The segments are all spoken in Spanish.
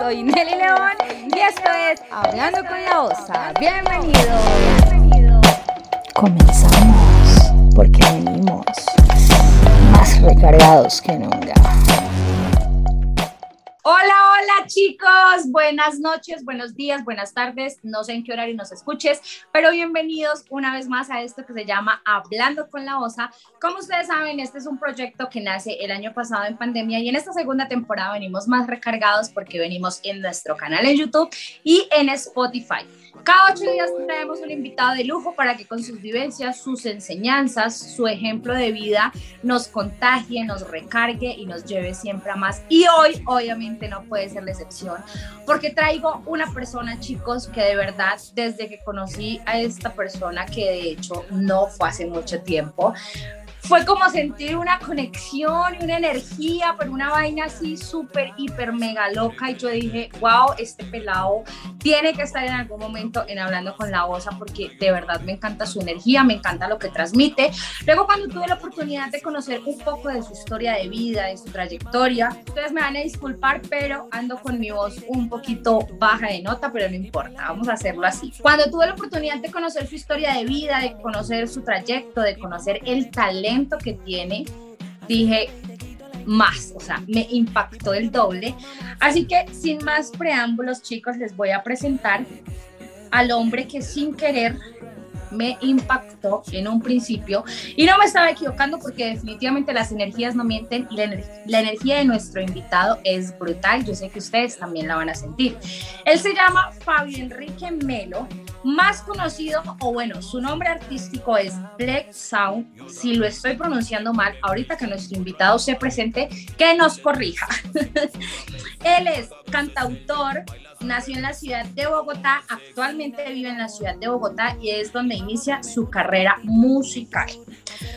soy Nelly León y esto es Hablando con la Osa. Bienvenido. Comenzamos porque venimos más recargados que nunca. Hola, hola chicos, buenas noches, buenos días, buenas tardes, no sé en qué horario nos escuches, pero bienvenidos una vez más a esto que se llama Hablando con la OSA. Como ustedes saben, este es un proyecto que nace el año pasado en pandemia y en esta segunda temporada venimos más recargados porque venimos en nuestro canal en YouTube y en Spotify. Cada ocho días traemos un invitado de lujo para que con sus vivencias, sus enseñanzas, su ejemplo de vida nos contagie, nos recargue y nos lleve siempre a más. Y hoy, obviamente, no puede ser la excepción, porque traigo una persona, chicos, que de verdad, desde que conocí a esta persona, que de hecho no fue hace mucho tiempo, fue como sentir una conexión y una energía, pero una vaina así súper, hiper, mega loca. Y yo dije, wow, este pelado tiene que estar en algún momento en Hablando con la Osa, porque de verdad me encanta su energía, me encanta lo que transmite. Luego, cuando tuve la oportunidad de conocer un poco de su historia de vida, de su trayectoria, ustedes me van a disculpar, pero ando con mi voz un poquito baja de nota, pero no importa, vamos a hacerlo así. Cuando tuve la oportunidad de conocer su historia de vida, de conocer su trayecto, de conocer el talento, que tiene, dije más, o sea, me impactó el doble. Así que sin más preámbulos, chicos, les voy a presentar al hombre que sin querer me impactó en un principio y no me estaba equivocando porque definitivamente las energías no mienten y la, energía de nuestro invitado es brutal. Yo sé que ustedes también la van a sentir. Él se llama Fabio Enrique Melo, más conocido, o bueno, su nombre artístico es Black Sound. Si lo estoy pronunciando mal, ahorita que nuestro invitado se presente, que nos corrija. Él es cantautor, nació en la ciudad de Bogotá, actualmente vive en la ciudad de Bogotá y es donde inicia su carrera musical.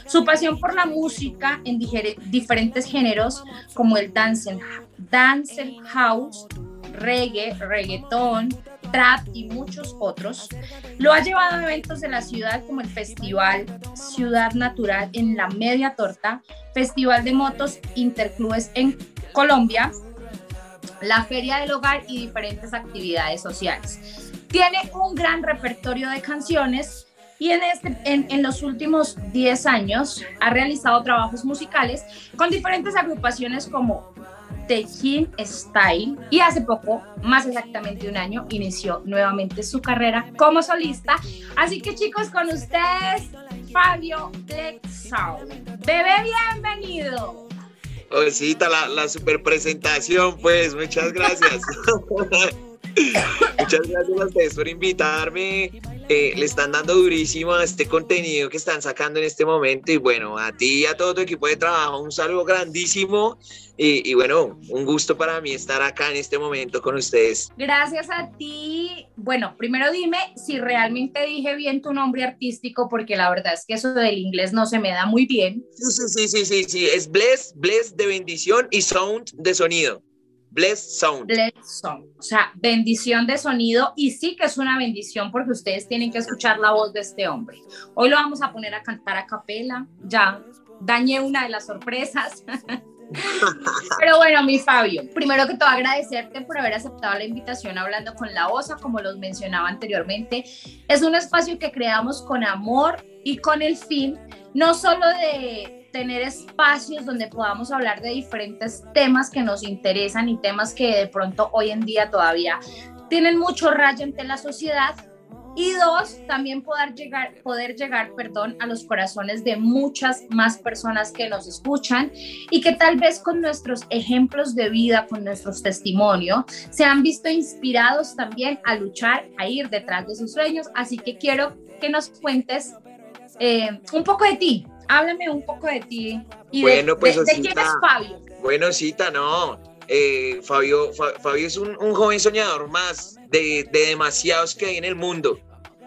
Su pasión por la música en diferentes géneros como el dance, dance house, reggae, reggaetón, trap y muchos otros, lo ha llevado a eventos de la ciudad como el Festival Ciudad Natural en la Media Torta, Festival de Motos Interclubes en Colombia, la Feria del Hogar y diferentes actividades sociales. Tiene un gran repertorio de canciones y en, este, los últimos 10 años ha realizado trabajos musicales con diferentes agrupaciones como The King Style y hace poco, más exactamente un año, inició nuevamente su carrera como solista. Así que chicos, con ustedes, Fabio Sound. Bebé, bienvenido. Osita, la, la super presentación, pues, muchas gracias. muchas gracias a ustedes por invitarme. Eh, le están dando durísimo a este contenido que están sacando en este momento. Y bueno, a ti y a todo tu equipo de trabajo, un saludo grandísimo. Y, bueno, un gusto para mí estar acá en este momento con ustedes. Gracias a ti. Bueno, primero dime si realmente dije bien tu nombre artístico, porque la verdad es que eso del inglés no se me da muy bien. Sí, sí, sí, sí, sí, es Bless, Bless de bendición y Sound de sonido. Bless Sound. Bless Sound. O sea, bendición de sonido. Y sí que es una bendición porque ustedes tienen que escuchar la voz de este hombre. Hoy lo vamos a poner a cantar a capela. Ya dañé una de las sorpresas. Pero bueno, mi Fabio, primero que todo agradecerte por haber aceptado la invitación hablando con la OSA, como los mencionaba anteriormente. Es un espacio que creamos con amor y con el fin no solo de tener espacios donde podamos hablar de diferentes temas que nos interesan y temas que de pronto hoy en día todavía tienen mucho rayo ante la sociedad, y dos, también poder llegar, poder llegar, perdón, a los corazones de muchas más personas que nos escuchan y que tal vez con nuestros ejemplos de vida, con nuestros testimonios, se han visto inspirados también a luchar, a ir detrás de sus sueños. Así que quiero que nos cuentes eh, un poco de ti. Háblame un poco de ti y bueno, de, pues, de, quién es Fabio. Bueno, Cita, no. Eh, Fabio, Fabio es un, un joven soñador más de, demasiados que hay en el mundo.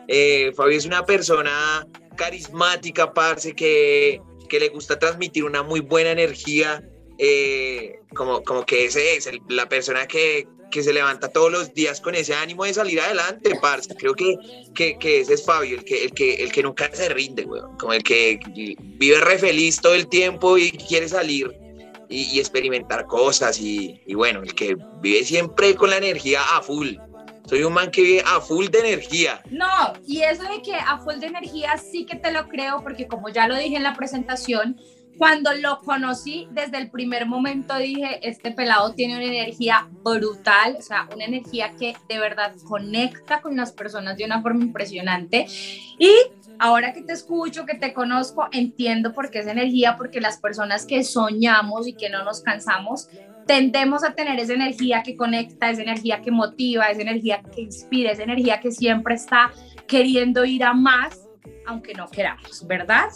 Eh, Fabio es una persona carismática, parce, que, que le gusta transmitir una muy buena energía, eh, como, como que ese es la persona que, que, se levanta todos los días con ese ánimo de salir adelante, parce. Creo que, que, que ese es Fabio, el que, el que, el que nunca se rinde, como el que vive re feliz todo el tiempo y quiere salir y, experimentar cosas y, y, bueno, el que vive siempre con la energía a full. Soy un man que vive a full de energía. No, y eso de que a full de energía sí que te lo creo porque como ya lo dije en la presentación, cuando lo conocí desde el primer momento dije, este pelado tiene una energía brutal, o sea, una energía que de verdad conecta con las personas de una forma impresionante. Y ahora que te escucho, que te conozco, entiendo por qué es energía, porque las personas que soñamos y que no nos cansamos, tendemos a tener esa energía que conecta, esa energía que motiva, esa energía que inspira, esa energía que siempre está queriendo ir a más aunque no queramos, ¿verdad?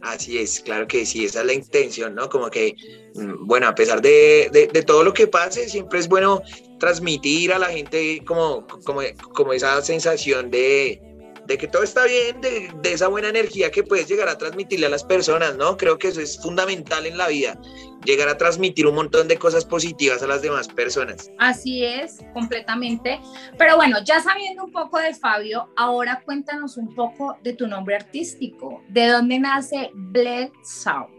Así es, claro que sí, esa es la intención, ¿no? Como que, mm, bueno, a pesar de, de, todo lo que pase, siempre es bueno transmitir a la gente como, como, como esa sensación de, de que todo está bien, de, de, esa buena energía que puedes llegar a transmitirle a las personas, ¿no? Creo que eso es fundamental en la vida, llegar a transmitir un montón de cosas positivas a las demás personas. Así es, completamente. Pero bueno, ya sabiendo un poco de Fabio, ahora cuéntanos un poco de tu nombre artístico. ¿De dónde nace Bled Sound?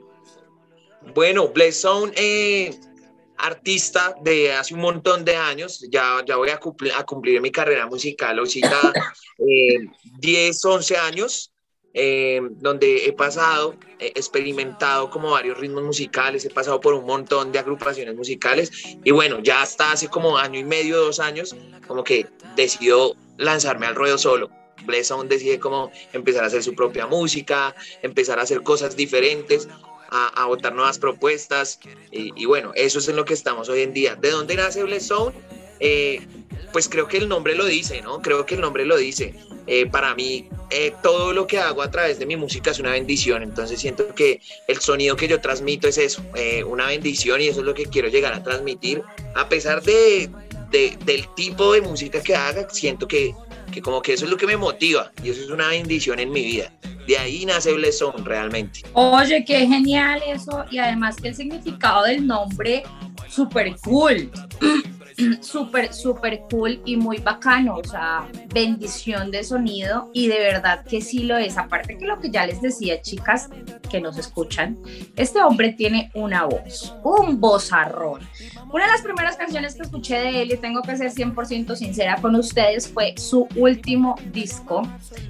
Bueno, Bled Sound eh, artista de hace un montón de años, ya, ya voy a cumplir, a cumplir mi carrera musical, o eh, 10, 11 años, eh, donde he pasado, experimentado como varios ritmos musicales, he pasado por un montón de agrupaciones musicales. Y bueno, ya hasta hace como año y medio, dos años, como que decidió lanzarme al ruedo solo. Bless decide como empezar a hacer su propia música, empezar a hacer cosas diferentes a, votar nuevas propuestas. Y, bueno, eso es en lo que estamos hoy en día. ¿De dónde nace Bless eh, pues creo que el nombre lo dice, ¿no? Creo que el nombre lo dice. Eh, para mí, eh, todo lo que hago a través de mi música es una bendición. Entonces siento que el sonido que yo transmito es eso, una bendición y eso es lo que quiero llegar a transmitir. A pesar de, del tipo de música que haga, siento que, que como que eso es lo que me motiva y eso es una bendición en mi vida. De ahí nace Blesson realmente. Oye, qué genial eso y además que el significado del nombre, súper cool. súper, súper cool y muy bacano, o sea, bendición de sonido y de verdad que sí lo es. Aparte que lo que ya les decía, chicas que nos escuchan, este hombre tiene una voz, un vozarrón. Una de las primeras canciones que escuché de él, y tengo que ser 100% sincera con ustedes, fue su último disco.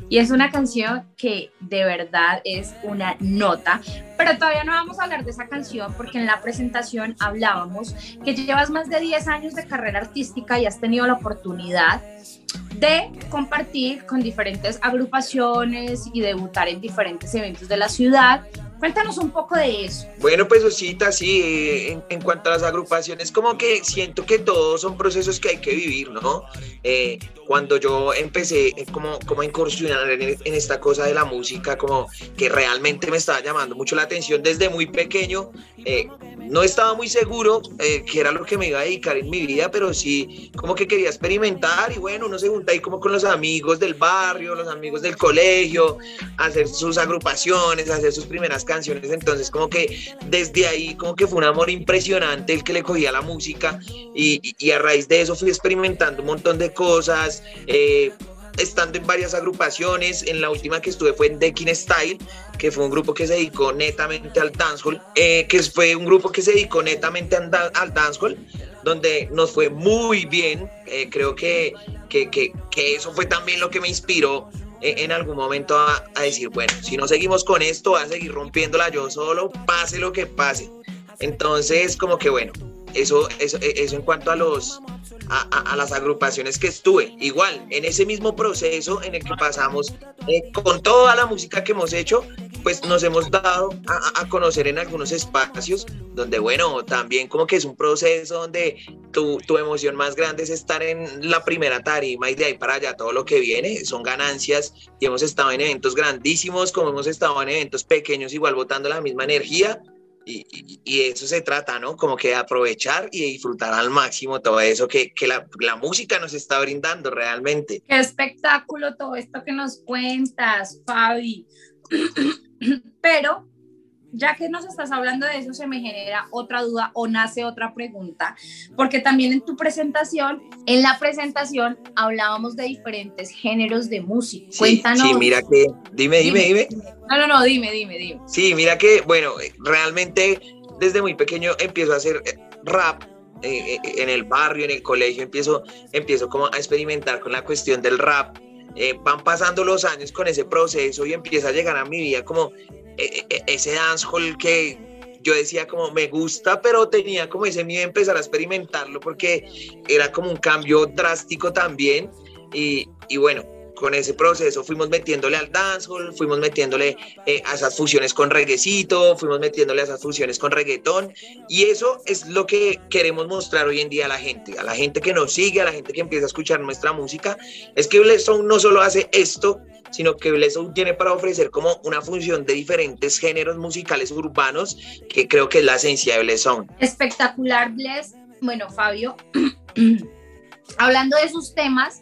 Y es una canción que de verdad es una nota. Pero todavía no vamos a hablar de esa canción porque en la presentación hablábamos que llevas más de 10 años de carrera artística y has tenido la oportunidad de compartir con diferentes agrupaciones y debutar en diferentes eventos de la ciudad. Cuéntanos un poco de eso. Bueno, pues Osita, sí, eh, en, cuanto a las agrupaciones, como que siento que todos son procesos que hay que vivir, ¿no? Eh, cuando yo empecé eh, como, como a incursionar en, en, esta cosa de la música, como que realmente me estaba llamando mucho la atención desde muy pequeño, no estaba muy seguro eh, que era lo que me iba a dedicar en mi vida, pero sí como que quería experimentar y bueno, uno se junta ahí como con los amigos del barrio, los amigos del colegio, hacer sus agrupaciones, hacer sus primeras canciones, entonces como que desde ahí como que fue un amor impresionante el que le cogía la música y, y, a raíz de eso fui experimentando un montón de cosas. Eh, estando en varias agrupaciones. En la última que estuve fue en Decking Style, que fue un grupo que se dedicó netamente al dancehall, eh, que fue un grupo que se dedicó netamente al, al dancehall, donde nos fue muy bien. Eh, creo que, que, que, que, eso fue también lo que me inspiró en algún momento a, a, decir, bueno, si no seguimos con esto, a seguir rompiéndola yo solo, pase lo que pase. Entonces, como que bueno, eso, eso, eso en cuanto a los, a, las agrupaciones que estuve. Igual, en ese mismo proceso en el que pasamos eh, con toda la música que hemos hecho, pues nos hemos dado a, conocer en algunos espacios donde, bueno, también como que es un proceso donde tu, tu, emoción más grande es estar en la primera tarima y de ahí para allá todo lo que viene son ganancias y hemos estado en eventos grandísimos como hemos estado en eventos pequeños igual botando la misma energía y, y, eso se trata, ¿no? Como que aprovechar y disfrutar al máximo todo eso que, que la, la, música nos está brindando realmente. Qué espectáculo todo esto que nos cuentas, Fabi. Pero ya que nos estás hablando de eso, se me genera otra duda o nace otra pregunta, porque también en tu presentación, en la presentación hablábamos de diferentes géneros de música. Cuéntanos. Sí, mira que, dime, dime, dime, No, no, no, dime, dime, dime. Sí, mira que, bueno, realmente desde muy pequeño empiezo a hacer eh, rap eh, eh, en el barrio, en el colegio, empiezo, empiezo como a experimentar con la cuestión del rap. van pasando los años con ese proceso y empieza a llegar a mi vida como ese dancehall que yo decía como me gusta, pero tenía como ese miedo de empezar a experimentarlo porque era como un cambio drástico también. Y, y bueno, con ese proceso fuimos metiéndole al dancehall, fuimos metiéndole eh, a esas fusiones con reggaecito, fuimos metiéndole a esas fusiones con reggaetón y eso es lo que queremos mostrar hoy en día a la gente, a la gente que nos sigue, a la gente que empieza a escuchar nuestra música, es que Blesson no solo hace esto, sino que Blesson tiene para ofrecer como una función de diferentes géneros musicales urbanos que creo que es la esencia de Blesson. Espectacular, Bless. Bueno, Fabio, hablando de sus temas,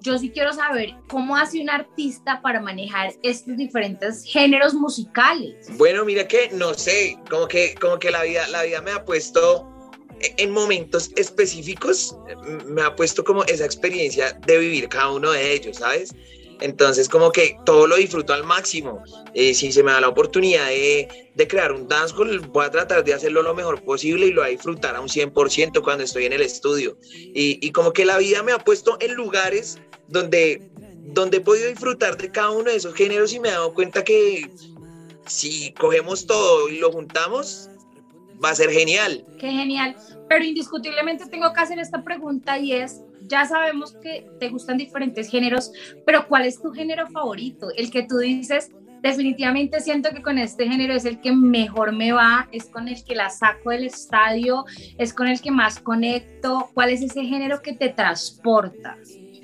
yo sí quiero saber cómo hace un artista para manejar estos diferentes géneros musicales. Bueno, mira que no sé, como que, como que la vida, la vida me ha puesto en momentos específicos, me ha puesto como esa experiencia de vivir cada uno de ellos, ¿sabes? Entonces, como que todo lo disfruto al máximo. Eh, si se me da la oportunidad de, de, crear un dancehall, voy a tratar de hacerlo lo mejor posible y lo voy a disfrutar a un 100% cuando estoy en el estudio. Y, y, como que la vida me ha puesto en lugares donde, donde he podido disfrutar de cada uno de esos géneros y me he dado cuenta que si cogemos todo y lo juntamos, va a ser genial. Qué genial. Pero indiscutiblemente tengo que hacer esta pregunta y es, ya sabemos que te gustan diferentes géneros, pero ¿cuál es tu género favorito? El que tú dices, definitivamente siento que con este género es el que mejor me va, es con el que la saco del estadio, es con el que más conecto. ¿Cuál es ese género que te transporta?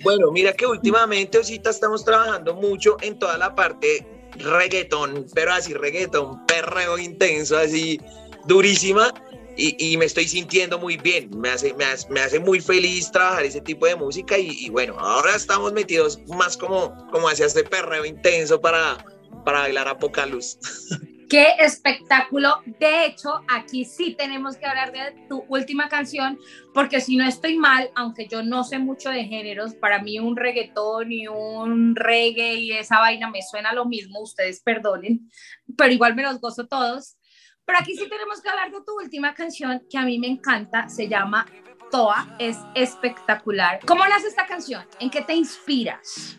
Bueno, mira que últimamente, Osita, estamos trabajando mucho en toda la parte reggaetón, pero así reggaetón, perreo intenso, así durísima. Y, me estoy sintiendo muy bien, me hace, me hace, muy feliz trabajar ese tipo de música y, bueno, ahora estamos metidos más como, como hacia este perreo intenso para, para bailar a poca luz. Qué espectáculo. De hecho, aquí sí tenemos que hablar de tu última canción, porque si no estoy mal, aunque yo no sé mucho de géneros, para mí un reggaetón y un reggae y esa vaina me suena lo mismo, ustedes perdonen, pero igual me los gozo todos. Pero aquí sí tenemos que hablar de tu última canción, que a mí me encanta, se llama Toa, es espectacular. ¿Cómo nace esta canción? ¿En qué te inspiras?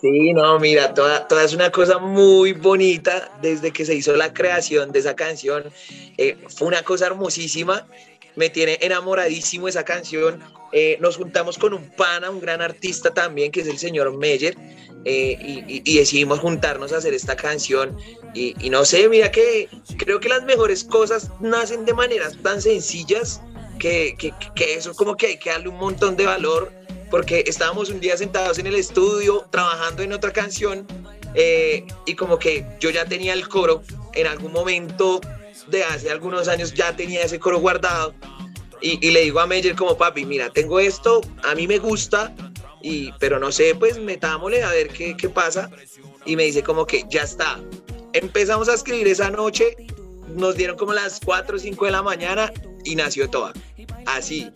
Sí, no, mira, toda, toda es una cosa muy bonita desde que se hizo la creación de esa canción. Eh, fue una cosa hermosísima, me tiene enamoradísimo esa canción. Eh, nos juntamos con un pana, un gran artista también, que es el señor Meyer, eh, y, decidimos juntarnos a hacer esta canción. Y, y, no sé, mira que creo que las mejores cosas nacen de maneras tan sencillas que, que, que eso como que hay que darle un montón de valor porque estábamos un día sentados en el estudio trabajando en otra canción eh, y como que yo ya tenía el coro, en algún momento de hace algunos años ya tenía ese coro guardado y, le digo a Meyer como papi, mira, tengo esto, a mí me gusta, y, pero no sé, pues metámosle a ver qué, qué pasa y me dice como que ya está. Empezamos a escribir esa noche, nos dieron como las 4 o 5 de la mañana y nació toda. Así,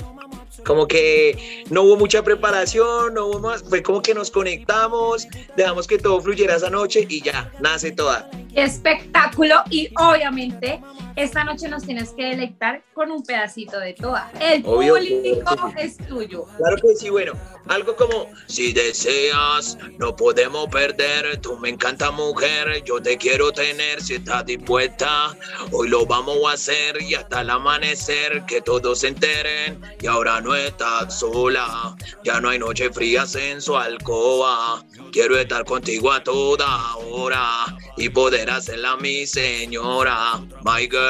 como que no hubo mucha preparación, no hubo más, fue como que nos conectamos, dejamos que todo fluyera esa noche y ya, nace toda. Espectáculo y obviamente esta noche nos tienes que deleitar con un pedacito de toda. El público es tuyo. Claro que sí, bueno, algo como, si deseas, no podemos perder, tú me encanta mujer, yo te quiero tener, si estás dispuesta, hoy lo vamos a hacer y hasta el amanecer, que todos se enteren, y ahora no estás sola, ya no hay noche fría en su alcoba, quiero estar contigo a toda hora y poder hacerla mi señora, my girl.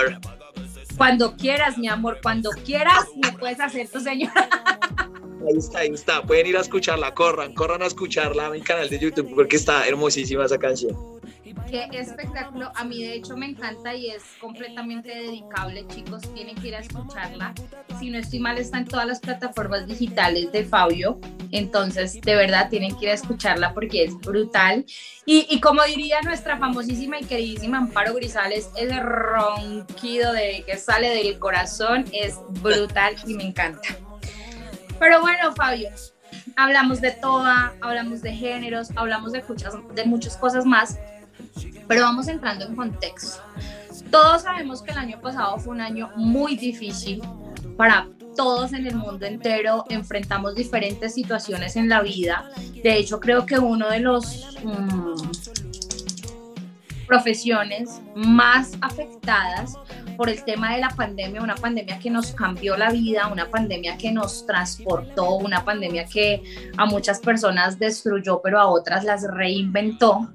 Cuando quieras, mi amor, cuando quieras, me puedes hacer tu señora. Ahí está, ahí está. Pueden ir a escucharla, corran, corran a escucharla en mi canal de YouTube porque está hermosísima esa canción. Qué espectáculo. A mí de hecho me encanta y es completamente dedicable, chicos. Tienen que ir a escucharla. Si no estoy mal, está en todas las plataformas digitales de Fabio. Entonces, de verdad, tienen que ir a escucharla porque es brutal. Y, como diría nuestra famosísima y queridísima Amparo Grisales, ese ronquido de, que sale del corazón es brutal y me encanta. Pero bueno, Fabio, hablamos de toda, hablamos de géneros, hablamos de muchas, de muchas cosas más, pero vamos entrando en contexto. Todos sabemos que el año pasado fue un año muy difícil para todos en el mundo entero enfrentamos diferentes situaciones en la vida. De hecho, creo que uno de los mm, profesiones más afectadas por el tema de la pandemia, una pandemia que nos cambió la vida, una pandemia que nos transportó, una pandemia que a muchas personas destruyó, pero a otras las reinventó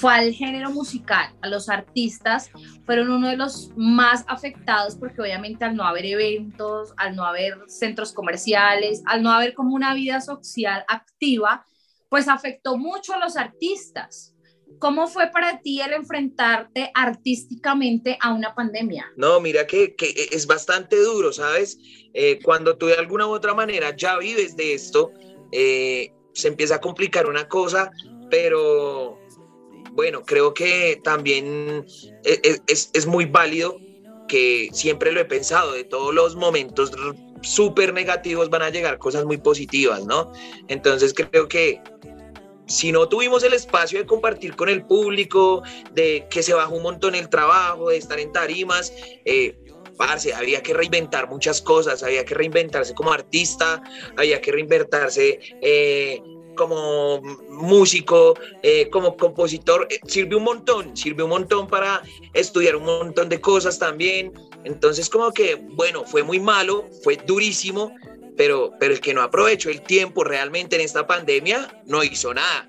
fue al género musical, a los artistas, fueron uno de los más afectados porque obviamente al no haber eventos, al no haber centros comerciales, al no haber como una vida social activa, pues afectó mucho a los artistas. ¿Cómo fue para ti el enfrentarte artísticamente a una pandemia? No, mira que, es bastante duro, ¿sabes? Eh, cuando tú de alguna u otra manera ya vives de esto, eh, se empieza a complicar una cosa, pero bueno, creo que también e, e, es, muy válido que siempre lo he pensado, de todos los momentos súper negativos van a llegar cosas muy positivas, ¿no? Entonces creo que si no tuvimos el espacio de compartir con el público, de que se bajó un montón el trabajo, de estar en tarimas, eh, parce, había que reinventar muchas cosas, había que reinventarse como artista, había que reinventarse eh, como músico, eh, como compositor, eh, sirve un montón, sirve un montón para estudiar un montón de cosas también. Entonces como que, bueno, fue muy malo, fue durísimo, pero, pero el que no aprovechó el tiempo realmente en esta pandemia no hizo nada.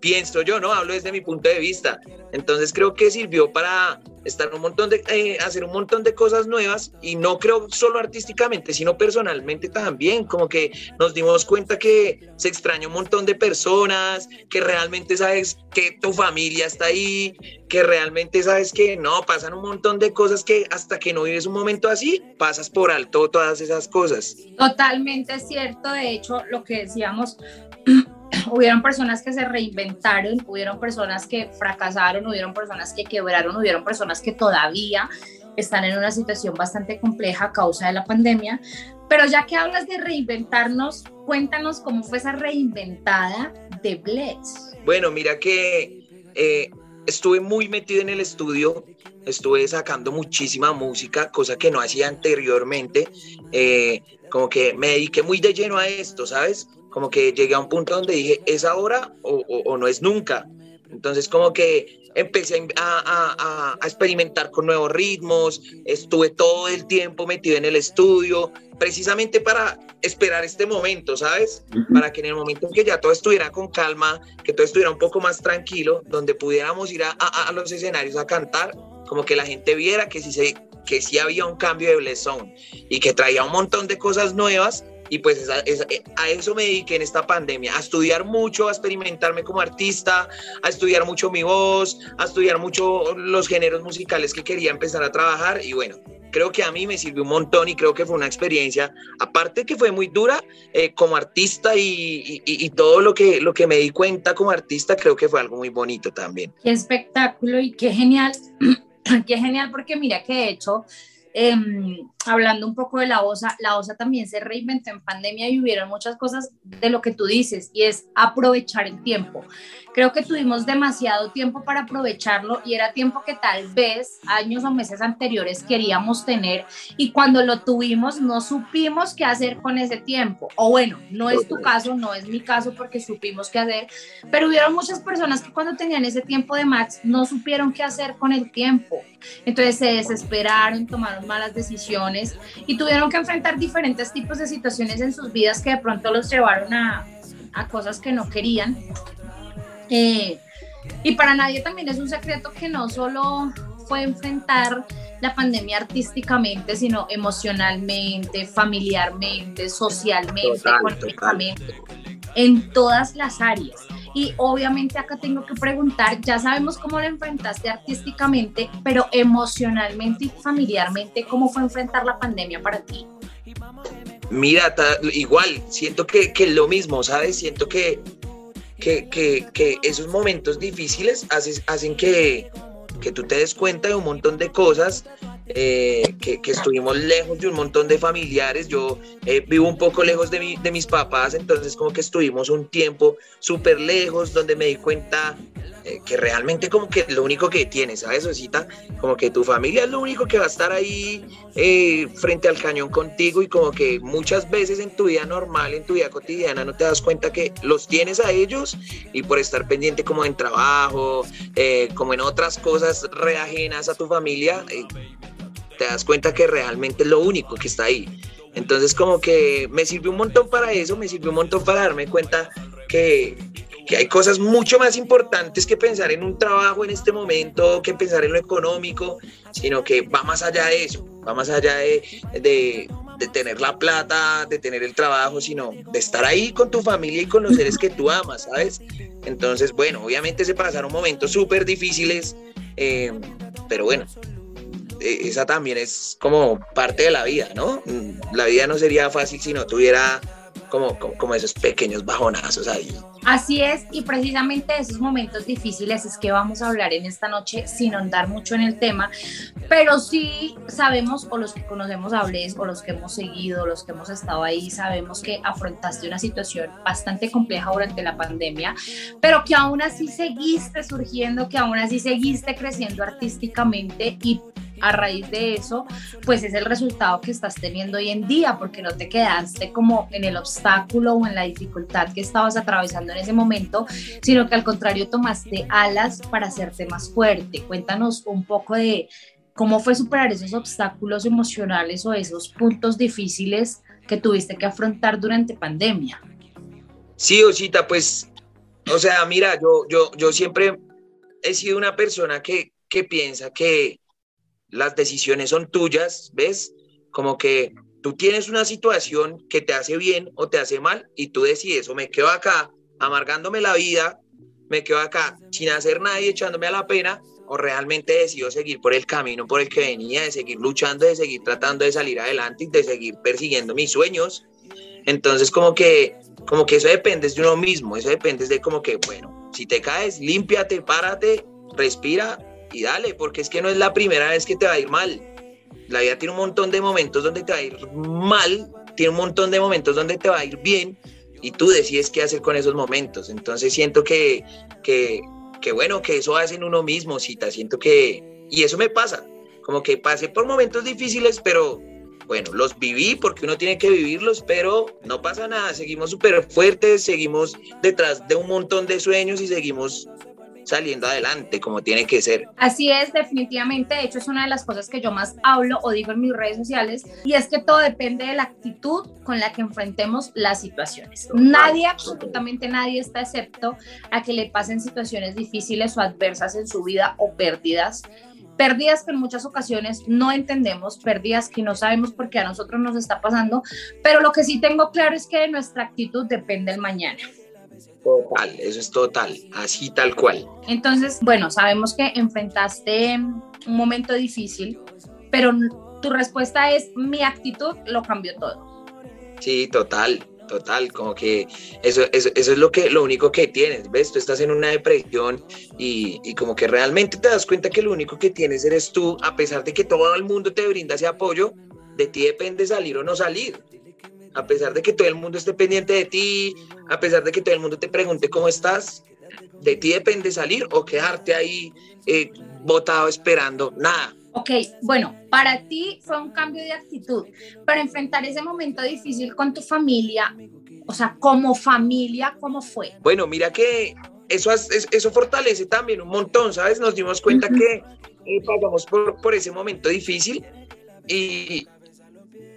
Pienso yo, ¿no? Hablo desde mi punto de vista. Entonces creo que sirvió para estar un montón de, eh, hacer un montón de cosas nuevas y no creo solo artísticamente, sino personalmente también, como que nos dimos cuenta que se extraña un montón de personas, que realmente sabes que tu familia está ahí, que realmente sabes que no, pasan un montón de cosas que hasta que no vives un momento así, pasas por alto todas esas cosas. Totalmente cierto, de hecho, lo que decíamos hubieron personas que se reinventaron, hubieron personas que fracasaron, hubieron personas que quebraron, hubieron personas que todavía están en una situación bastante compleja a causa de la pandemia. Pero ya que hablas de reinventarnos, cuéntanos cómo fue esa reinventada de Bless. Bueno, mira que eh, estuve muy metido en el estudio, estuve sacando muchísima música, cosa que no hacía anteriormente. Eh, como que me dediqué muy de lleno a esto, ¿sabes? Como que llegué a un punto donde dije, ¿es ahora o, no es nunca? Entonces como que empecé a, experimentar con nuevos ritmos, estuve todo el tiempo metido en el estudio, precisamente para esperar este momento, ¿sabes? Para que en el momento en que ya todo estuviera con calma, que todo estuviera un poco más tranquilo, donde pudiéramos ir a, los escenarios a cantar, como que la gente viera que sí, se, que sí había un cambio de blesón y que traía un montón de cosas nuevas y pues eh, a eso me dediqué en esta pandemia, a estudiar mucho, a experimentarme como artista, a estudiar mucho mi voz, a estudiar mucho los géneros musicales que quería empezar a trabajar y bueno, creo que a mí me sirvió un montón y creo que fue una experiencia, aparte que fue muy dura eh, como artista y, y, todo lo que, lo que me di cuenta como artista, creo que fue algo muy bonito también. Qué espectáculo y qué genial, qué genial porque mira que de hecho Em, hablando un poco de la OSA, la OSA también se reinventó en pandemia y hubieron muchas cosas de lo que tú dices y es aprovechar el tiempo. Creo que tuvimos demasiado tiempo para aprovecharlo y era tiempo que tal vez años o meses anteriores queríamos tener y cuando lo tuvimos no supimos qué hacer con ese tiempo. O bueno, no es tu caso, no es mi caso porque supimos qué hacer, pero hubieron muchas personas que cuando tenían ese tiempo de max no supieron qué hacer con el tiempo. Entonces se desesperaron, tomaron malas decisiones y tuvieron que enfrentar diferentes tipos de situaciones en sus vidas que de pronto los llevaron a, a cosas que no querían. Eh, y para nadie también es un secreto que no solo fue enfrentar la pandemia artísticamente, sino emocionalmente, familiarmente, socialmente, económicamente, en todas las áreas. Y obviamente acá tengo que preguntar, ya sabemos cómo lo enfrentaste artísticamente, pero emocionalmente y familiarmente, ¿cómo fue enfrentar la pandemia para ti? Mira, igual, siento que, que lo mismo, ¿sabes? Siento que que, esos momentos difíciles hacen que, que tú te des cuenta de un montón de cosas, eh, que, estuvimos lejos de un montón de familiares. Yo eh, vivo un poco lejos de, de mis papás, entonces como que estuvimos un tiempo súper lejos, donde me di cuenta eh, que realmente como que lo único que tienes, ¿sabes, Osita? Como que tu familia es lo único que va a estar ahí eh, frente al cañón contigo y como que muchas veces en tu vida normal, en tu vida cotidiana, no te das cuenta que los tienes a ellos y por estar pendiente como en trabajo, eh, como en otras cosas reajenas a tu familia, te das cuenta que realmente es lo único que está ahí. Entonces como que me sirvió un montón para eso, me sirvió un montón para darme cuenta que, que hay cosas mucho más importantes que pensar en un trabajo en este momento, que pensar en lo económico, sino que va más allá de eso, va más allá de, de, de, tener la plata, de tener el trabajo, sino de estar ahí con tu familia y con los seres que tú amas, ¿sabes? Entonces, bueno, obviamente se pasaron momentos súper difíciles, eh, pero bueno, e, esa también es como parte de la vida, ¿no? La vida no sería fácil si no tuviera como, esos pequeños bajonazos ahí. Así es, y precisamente de esos momentos difíciles es que vamos a hablar en esta noche sin andar mucho en el tema, pero sí sabemos, o los que conocemos a o los que hemos seguido, los que hemos estado ahí, sabemos que afrontaste una situación bastante compleja durante la pandemia, pero que aún así seguiste surgiendo, que aún así seguiste creciendo artísticamente y a raíz de eso, pues es el resultado que estás teniendo hoy en día, porque no te quedaste como en el obstáculo o en la dificultad que estabas atravesando en ese momento, sino que al contrario tomaste alas para hacerte más fuerte. Cuéntanos un poco de cómo fue superar esos obstáculos emocionales o esos puntos difíciles que tuviste que afrontar durante pandemia. Sí, Osita, pues, o sea, mira, yo, yo, yo siempre he sido una persona que, que piensa que las decisiones son tuyas, ¿ves? Como que tú tienes una situación que te hace bien o te hace mal y tú decides o me quedo acá amargándome la vida, me quedo acá sin hacer nada y echándome a la pena o realmente decido seguir por el camino por el que venía, de seguir luchando, de seguir tratando de salir adelante y de seguir persiguiendo mis sueños. Entonces como que como que eso depende de uno mismo, eso depende de como que, bueno, si te caes, límpiate, párate, respira y dale, porque es que no es la primera vez que te va a ir mal. La vida tiene un montón de momentos donde te va a ir mal, tiene un montón de momentos donde te va a ir bien y tú decides qué hacer con esos momentos. Entonces siento que, que, que bueno, que eso hace en uno mismo, cita, siento que, y eso me pasa, como que pasé por momentos difíciles, pero bueno, los viví porque uno tiene que vivirlos, pero no pasa nada, seguimos súper fuertes, seguimos detrás de un montón de sueños y seguimos saliendo adelante como tiene que ser. Así es, definitivamente. De hecho, es una de las cosas que yo más hablo o digo en mis redes sociales y es que todo depende de la actitud con la que enfrentemos las situaciones. Nadie, absolutamente nadie está excepto a que le pasen situaciones difíciles o adversas en su vida o pérdidas pérdidas que en muchas ocasiones no entendemos, pérdidas que no sabemos por qué a nosotros nos está pasando, pero lo que sí tengo claro es que de nuestra actitud depende el mañana. Total, eso es total, así tal cual. Entonces, bueno, sabemos que enfrentaste un momento difícil, pero tu respuesta es mi actitud lo cambió todo. Sí, total, total, como que eso, eso, es lo, que, lo único que tienes, ¿ves? Tú estás en una depresión y, y, como que realmente te das cuenta que lo único que tienes eres tú, a pesar de que todo el mundo te brinda ese apoyo, de ti depende salir o no salir a pesar de que todo el mundo esté pendiente de ti, a pesar de que todo el mundo te pregunte cómo estás, de ti depende salir o quedarte ahí eh, botado esperando nada. Ok, bueno, para ti fue un cambio de actitud, pero enfrentar ese momento difícil con tu familia, o sea, como familia, ¿cómo fue? Bueno, mira que eso, eso fortalece también un montón, ¿sabes? Nos dimos cuenta que eh, pasamos por, por ese momento difícil y,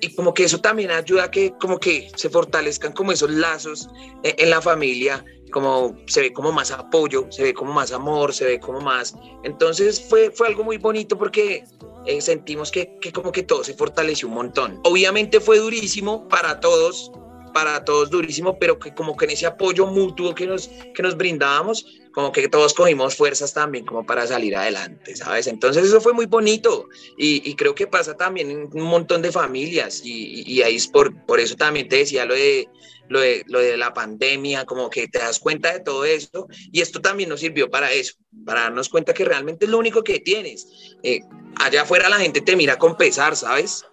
y como que eso también ayuda a que como que se fortalezcan como esos lazos eh, en, la familia, como se ve como más apoyo, se ve como más amor, se ve como más... Entonces fue, fue algo muy bonito porque eh, sentimos que, que como que todo se fortaleció un montón. Obviamente fue durísimo para todos, para todos durísimo, pero que como que en ese apoyo mutuo que nos, que nos brindábamos, como que todos cogimos fuerzas también como para salir adelante, ¿sabes? Entonces eso fue muy bonito y, creo que pasa también en un montón de familias y, y, ahí es por, por eso también te decía lo de, lo de, lo de la pandemia, como que te das cuenta de todo esto y esto también nos sirvió para eso, para darnos cuenta que realmente es lo único que tienes. Eh, allá afuera la gente te mira con pesar, ¿sabes?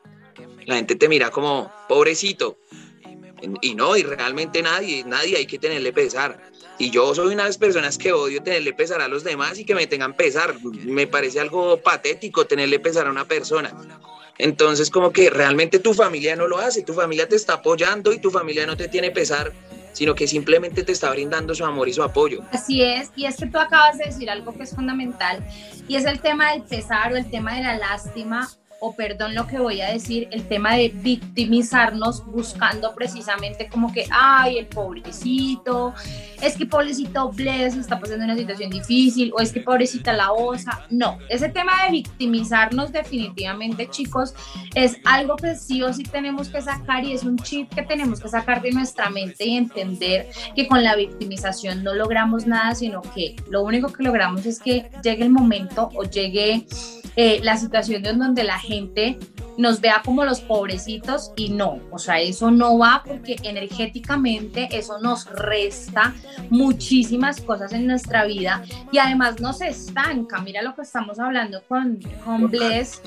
La gente te mira como pobrecito, y no, y realmente nadie, nadie hay que tenerle pesar Y yo soy una de las personas que odio tenerle pesar a los demás y que me tengan pesar. Me parece algo patético tenerle pesar a una persona. Entonces, como que realmente tu familia no lo hace, tu familia te está apoyando y tu familia no te tiene pesar, sino que simplemente te está brindando su amor y su apoyo. Así es, y es que tú acabas de decir algo que es fundamental, y es el tema del pesar o el tema de la lástima o perdón lo que voy a decir, el tema de victimizarnos buscando precisamente como que, ay, el pobrecito, es que pobrecito Bless está pasando una situación difícil, o es que pobrecita la osa. No, ese tema de victimizarnos definitivamente, chicos, es algo que sí o sí tenemos que sacar y es un chip que tenemos que sacar de nuestra mente y entender que con la victimización no logramos nada, sino que lo único que logramos es que llegue el momento o llegue eh, la situación en donde la gente nos vea como los pobrecitos y no, o sea, eso no va porque energéticamente eso nos resta muchísimas cosas en nuestra vida y además nos estanca. Mira lo que estamos hablando con, con Bless.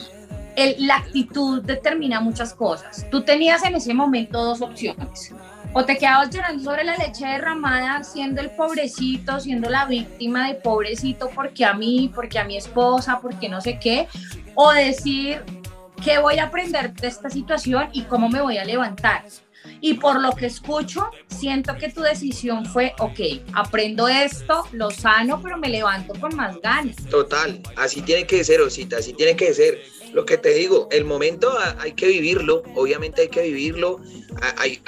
la actitud determina muchas cosas. Tú tenías en ese momento dos opciones o te quedabas llorando sobre la leche derramada, siendo el pobrecito, siendo la víctima de pobrecito, porque a mí, porque a mi esposa, porque no sé qué, o decir qué voy a aprender de esta situación y cómo me voy a levantar. Y por lo que escucho, siento que tu decisión fue, ok, aprendo esto, lo sano, pero me levanto con más ganas. Total, así tiene que ser, Osita, así tiene que ser. Lo que te digo, el momento hay que vivirlo, obviamente hay que vivirlo, hay,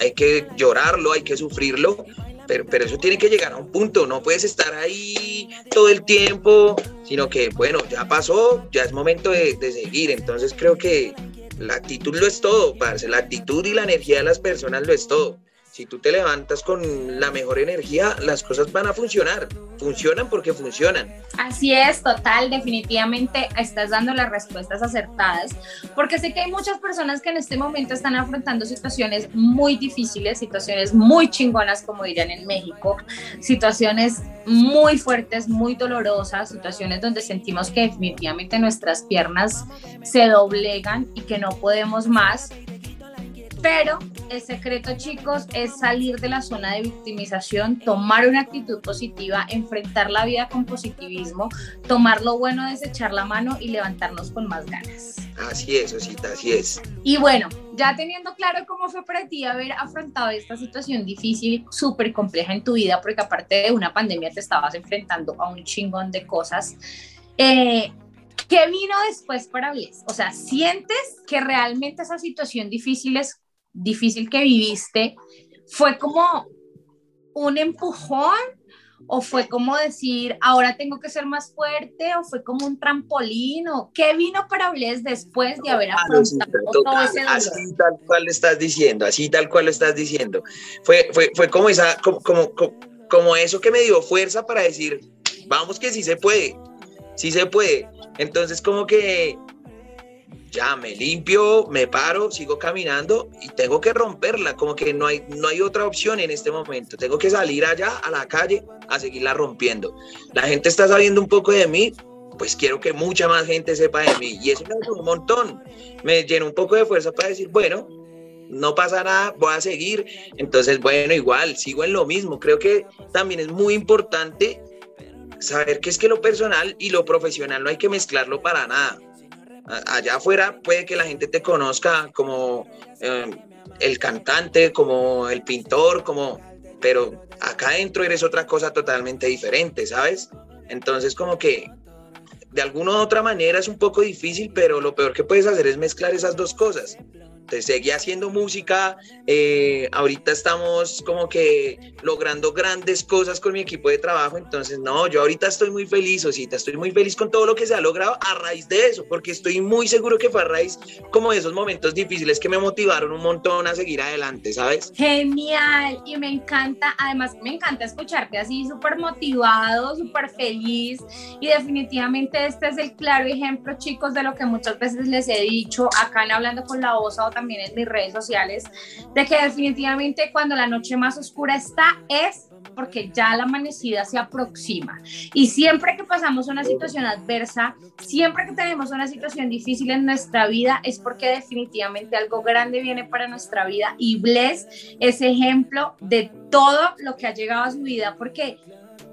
hay que llorarlo, hay que sufrirlo, pero, pero, eso tiene que llegar a un punto, no puedes estar ahí todo el tiempo, sino que, bueno, ya pasó, ya es momento de, de seguir. Entonces creo que la actitud lo es todo, parce, la actitud y la energía de las personas lo es todo si tú te levantas con la mejor energía, las cosas van a funcionar. Funcionan porque funcionan. Así es, total, definitivamente estás dando las respuestas acertadas, porque sé que hay muchas personas que en este momento están afrontando situaciones muy difíciles, situaciones muy chingonas, como dirían en México, situaciones muy fuertes, muy dolorosas, situaciones donde sentimos que definitivamente nuestras piernas se doblegan y que no podemos más pero el secreto, chicos, es salir de la zona de victimización, tomar una actitud positiva, enfrentar la vida con positivismo, tomar lo bueno, desechar la mano y levantarnos con más ganas. Así es, Osita, así es. Y bueno, ya teniendo claro cómo fue para ti haber afrontado esta situación difícil, súper compleja en tu vida, porque aparte de una pandemia te estabas enfrentando a un chingón de cosas, eh, ¿Qué vino después para Bless? O sea, ¿sientes que realmente esa situación difícil es difícil que viviste, fue como un empujón o fue como decir, ahora tengo que ser más fuerte o fue como un trampolín o qué vino para Bless después de haber afrontado todo ese dolor? Así tal cual lo estás diciendo, así tal cual lo estás diciendo. Fue, fue, fue como, esa, como, como, como eso que me dio fuerza para decir, vamos que sí se puede, sí se puede. Entonces como que ya me limpio, me paro, sigo caminando y tengo que romperla, como que no hay, no hay otra opción en este momento, tengo que salir allá a la calle a seguirla rompiendo. La gente está sabiendo un poco de mí, pues quiero que mucha más gente sepa de mí. Y eso me hace un montón, me llena un poco de fuerza para decir, bueno, no pasa nada, voy a seguir, entonces bueno, igual, sigo en lo mismo, creo que también es muy importante saber que es que lo personal y lo profesional no hay que mezclarlo para nada allá afuera puede que la gente te conozca como eh, el cantante, como el pintor, como, pero acá adentro eres otra cosa totalmente diferente, ¿sabes? Entonces como que de alguna u otra manera es un poco difícil, pero lo peor que puedes hacer es mezclar esas dos cosas te seguí haciendo música, eh, ahorita estamos como que logrando grandes cosas con mi equipo de trabajo, entonces no, yo ahorita estoy muy feliz, Osita, estoy muy feliz con todo lo que se ha logrado a raíz de eso, porque estoy muy seguro que fue a raíz como de esos momentos difíciles que me motivaron un montón a seguir adelante, ¿sabes? Genial, y me encanta, además me encanta escucharte así súper motivado, súper feliz, y definitivamente este es el claro ejemplo, chicos, de lo que muchas veces les he dicho acá en Hablando con la Osa también en mis redes sociales, de que definitivamente cuando la noche más oscura está es porque ya la amanecida se aproxima. Y siempre que pasamos una situación adversa, siempre que tenemos una situación difícil en nuestra vida, es porque definitivamente algo grande viene para nuestra vida. Y Bless es ejemplo de todo lo que ha llegado a su vida, porque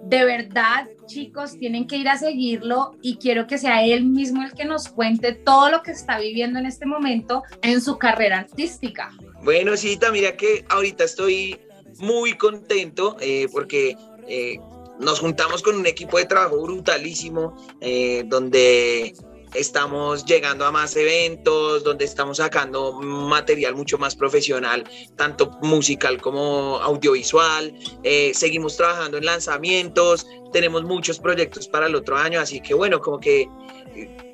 de verdad, chicos, tienen que ir a seguirlo y quiero que sea él mismo el que nos cuente todo lo que está viviendo en este momento en su carrera artística. Bueno, sí, mira que ahorita estoy muy contento eh, porque eh, nos juntamos con un equipo de trabajo brutalísimo, eh, donde estamos llegando a más eventos, donde estamos sacando material mucho más profesional, tanto musical como audiovisual. seguimos trabajando en lanzamientos, tenemos muchos proyectos para el otro año, así que bueno, como que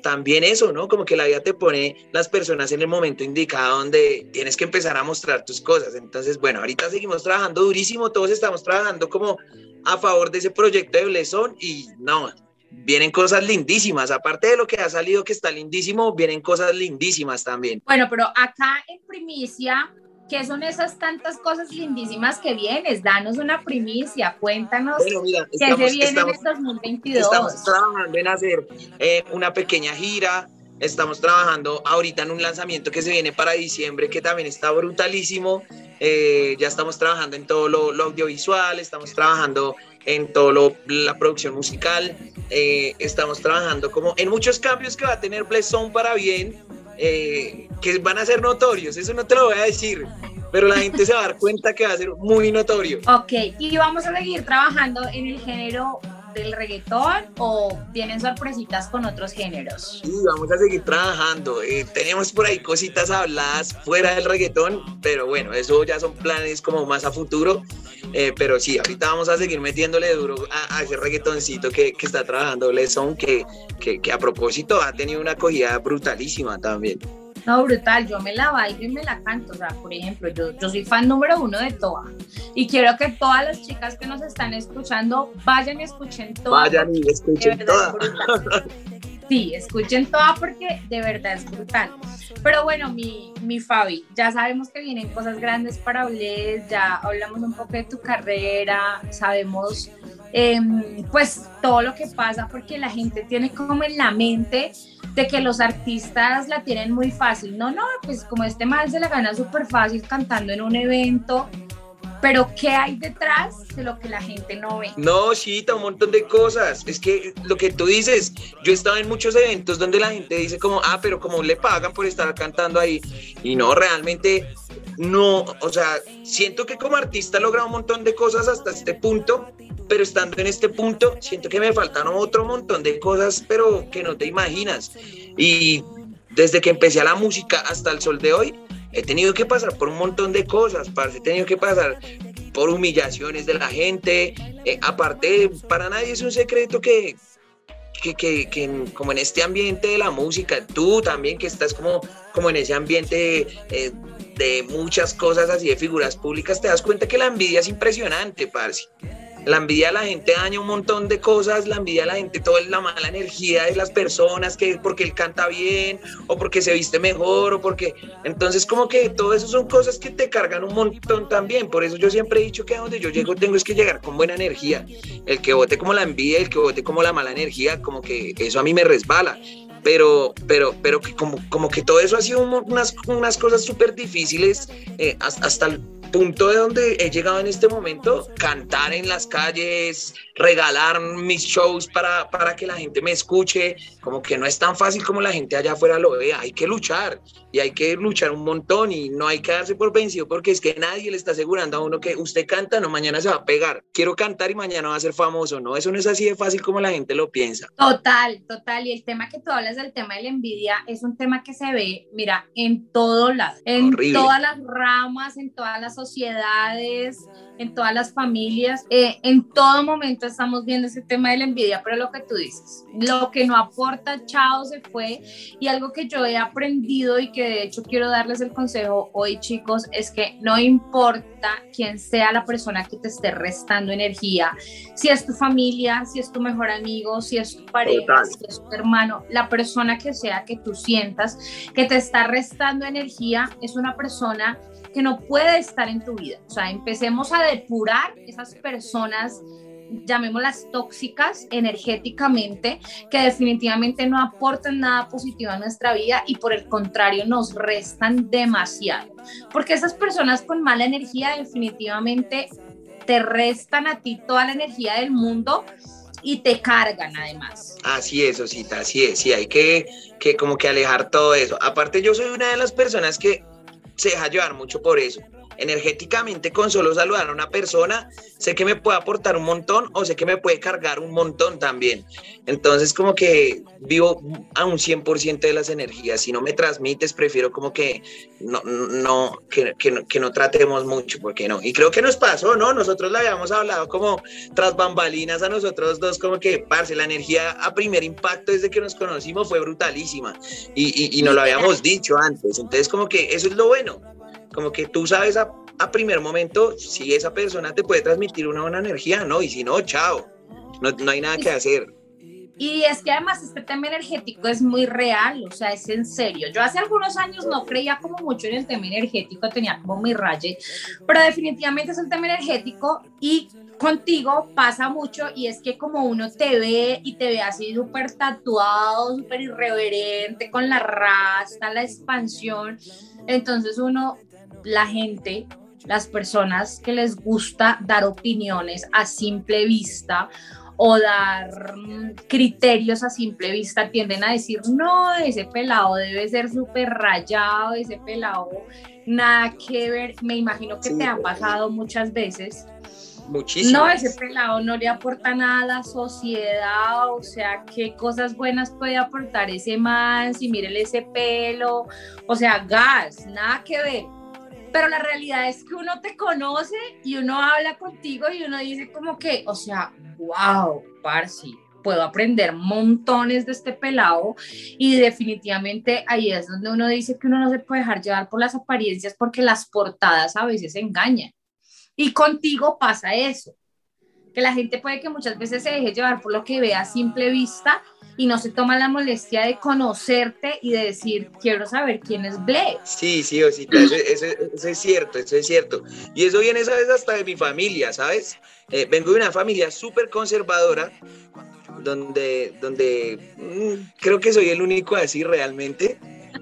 también eso, ¿no? Como que la vida te pone las personas en el momento indicado donde tienes que empezar a mostrar tus cosas. Entonces, bueno, ahorita seguimos trabajando durísimo, todos estamos trabajando como a favor de ese proyecto de Blesón y no, vienen cosas lindísimas. Aparte de lo que ha salido que está lindísimo, vienen cosas lindísimas también. Bueno, pero acá en primicia ¿Qué son esas tantas cosas lindísimas que vienes? Danos una primicia, cuéntanos qué se viene en el 2022. Estamos trabajando en hacer eh, una pequeña gira, estamos trabajando ahorita en un lanzamiento que se viene para diciembre que también está brutalísimo. Eh, ya estamos trabajando en todo lo, audiovisual, estamos trabajando en todo la producción musical, eh, estamos trabajando como en muchos cambios que va a tener Bless para bien eh, que van a ser notorios, eso no te lo voy a decir, pero la gente se va a dar cuenta que va a ser muy notorio. Ok, y vamos a seguir trabajando en el género del reggaetón o vienen sorpresitas con otros géneros? Sí, vamos a seguir trabajando. Eh, tenemos por ahí cositas habladas fuera del reggaetón, pero bueno, eso ya son planes como más a futuro. Eh, pero sí, ahorita vamos a seguir metiéndole duro a, ese reggaetoncito que, que está trabajando Leson, que, que, que a propósito ha tenido una acogida brutalísima también. No, brutal, yo me la bailo y me la canto. O sea, por ejemplo, yo, yo soy fan número uno de Toa. Y quiero que todas las chicas que nos están escuchando vayan y escuchen Toa. Vayan y escuchen Toa. Sí, escuchen Toa porque de verdad es brutal. Pero bueno, mi, mi Fabi, ya sabemos que vienen cosas grandes para Bless, ya hablamos un poco de tu carrera, sabemos em, pues todo lo que pasa porque la gente tiene como en la mente de que los artistas la tienen muy fácil. No, no, pues como este mal se la gana súper fácil cantando en un evento, pero ¿qué hay detrás de lo que la gente no ve? No, Chita, un montón de cosas. Es que lo que tú dices, yo he estado en muchos eventos donde la gente dice como, ah, pero como le pagan por estar cantando ahí. Y no, realmente no, o sea, siento que como artista he logrado un montón de cosas hasta este punto, pero estando en este punto, siento que me faltaron otro montón de cosas, pero que no te imaginas. Y desde que empecé a la música hasta el sol de hoy, he tenido que pasar por un montón de cosas, parce. he tenido que pasar por humillaciones de la gente. Eh, aparte, para nadie es un secreto que, que, que, como en este ambiente de la música, tú también que estás como, como en ese ambiente eh, de muchas cosas así de figuras públicas, te das cuenta que la envidia es impresionante, parce. La envidia a la gente daña un montón de cosas, la envidia a la gente, toda la mala energía de las personas, que porque él canta bien, o porque se viste mejor, o porque... Entonces como que todo eso son cosas que te cargan un montón también. Por eso yo siempre he dicho que a donde yo llego tengo es que llegar con buena energía. El que vote como la envidia, el que vote como la mala energía, como que eso a mí me resbala pero, pero, pero que como, como que todo eso ha sido unas, unas cosas súper difíciles eh, hasta, el punto de donde he llegado en este momento, cantar en las calles, regalar mis shows para, para que la gente me escuche, como que no es tan fácil como la gente allá afuera lo vea, hay que luchar y hay que luchar un montón y no hay que darse por vencido porque es que nadie le está asegurando a uno que usted canta, no, mañana se va a pegar, quiero cantar y mañana va a ser famoso, no, eso no es así de fácil como la gente lo piensa. Total, total, y el tema que tú hablas del tema de la envidia es un tema que se ve, mira, en todo lado, en todas las ramas, en todas las sociedades, en todas las familias, eh, en todo momento estamos viendo ese tema de la envidia, pero lo que tú dices, lo que no aporta, chao, se fue. Y algo que yo he aprendido y que de hecho quiero darles el consejo hoy, chicos, es que no importa importa quién sea la persona que te esté restando energía, si es tu familia, si es tu mejor amigo, si es tu pareja, si es tu hermano, la persona que sea que tú sientas que te está restando energía es una persona que no puede estar en tu vida. O sea, empecemos a depurar esas personas llamémoslas tóxicas energéticamente, que definitivamente no aportan nada positivo a nuestra vida y por el contrario nos restan demasiado. Porque esas personas con mala energía definitivamente te restan a ti toda la energía del mundo y te cargan además. Así es, Osita, así es, sí, hay que, que como que alejar todo eso. Aparte yo soy una de las personas que se deja llevar mucho por eso energéticamente con solo saludar a una persona, sé que me puede aportar un montón o sé que me puede cargar un montón también. Entonces como que vivo a un 100% de las energías. Si no me transmites, prefiero como que no, no, que, que, no, tratemos mucho, porque no. Y creo que nos pasó, ¿no? Nosotros le habíamos hablado como tras bambalinas a nosotros dos, como que, parce, la energía a primer impacto desde que nos conocimos fue brutalísima. Y, y, y nos lo habíamos dicho antes. Entonces como que eso es lo bueno como que tú sabes a, primer momento si esa persona te puede transmitir una buena energía, ¿no? Y si no, chao, no, no hay nada que hacer. Y es que además este tema energético es muy real, o sea, es en serio. Yo hace algunos años no creía como mucho en el tema energético, tenía como mi raye, pero definitivamente es un tema energético y contigo pasa mucho y es que como uno te ve y te ve así súper tatuado, súper irreverente, con la rasta, la expansión, entonces uno la gente, las personas que les gusta dar opiniones a simple vista o dar mm, criterios a simple vista tienden a decir, no, ese pelado debe ser súper rayado, ese pelado nada que ver. Me imagino que te ha pasado muchas veces. Muchísimo. No, ese pelado no le aporta nada a la sociedad, o sea, qué cosas buenas puede aportar ese man, si mírele ese pelo, o sea, gas, nada que ver pero la realidad es que uno te conoce y uno habla contigo y uno dice como que, o sea, wow, Parsi, puedo aprender montones de este pelado y definitivamente ahí es donde uno dice que uno no se puede dejar llevar por las apariencias porque las portadas a veces engañan. Y contigo pasa eso, que la gente puede que muchas veces se deje llevar por lo que ve a simple vista y no se toma la molestia de conocerte y de decir, quiero saber quién es Blake. Sí, sí, Osita, eso, eso, es cierto, eso es cierto. Y eso viene, ¿sabes? Hasta de mi familia, ¿sabes? Eh, vengo de una familia súper conservadora, donde, donde mm, creo que soy el único así realmente.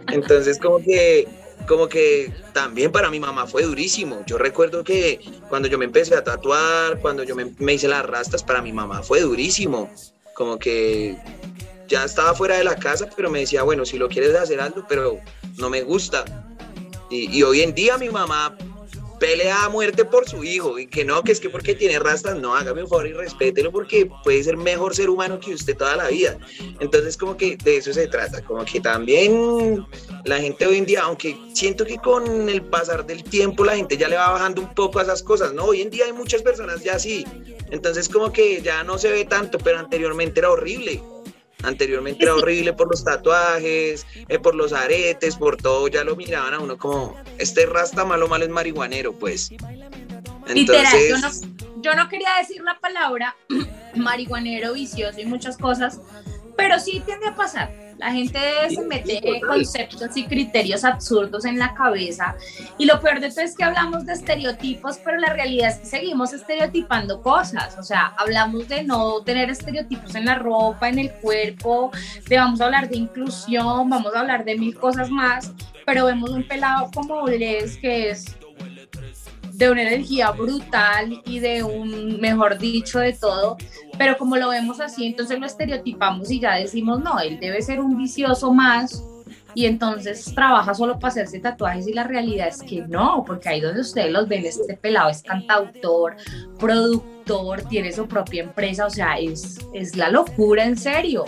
Entonces, como que como que también para mi mamá fue durísimo. Yo recuerdo que cuando yo me empecé a tatuar, cuando yo me, hice las rastas, para mi mamá fue durísimo. Como que ya estaba fuera de la casa, pero me decía, bueno, si lo quieres hacer algo, pero no me gusta. Y, hoy en día mi mamá pelea a muerte por su hijo y que no, que es que porque tiene rastas, no, hágame un favor y respételo porque puede ser mejor ser humano que usted toda la vida. Entonces como que de eso se trata, como que también la gente hoy en día, aunque siento que con el pasar del tiempo la gente ya le va bajando un poco a esas cosas, ¿no? Hoy en día hay muchas personas ya así, entonces como que ya no se ve tanto, pero anteriormente era horrible. Anteriormente era horrible por los tatuajes, eh, por los aretes, por todo, ya lo miraban a uno como, este rasta malo malo es marihuanero, pues. Entonces... yo no, yo no quería decir la palabra marihuanero, vicioso y muchas cosas, pero sí tiende a pasar la gente se mete conceptos y criterios absurdos en la cabeza y lo peor de todo es que hablamos de estereotipos, pero la realidad es que seguimos estereotipando cosas. O sea, hablamos de no tener estereotipos en la ropa, en el cuerpo, de vamos a hablar de inclusión, vamos a hablar de mil cosas más, pero vemos un pelado como Les que es de una energía brutal y de un, mejor dicho, de todo, pero como lo vemos así, entonces lo estereotipamos y ya decimos, no, él debe ser un vicioso más y entonces trabaja solo para hacerse tatuajes y la realidad es que no, porque ahí donde ustedes los ven, este pelado es cantautor, productor, tiene su propia empresa, o sea, es, es la locura en serio.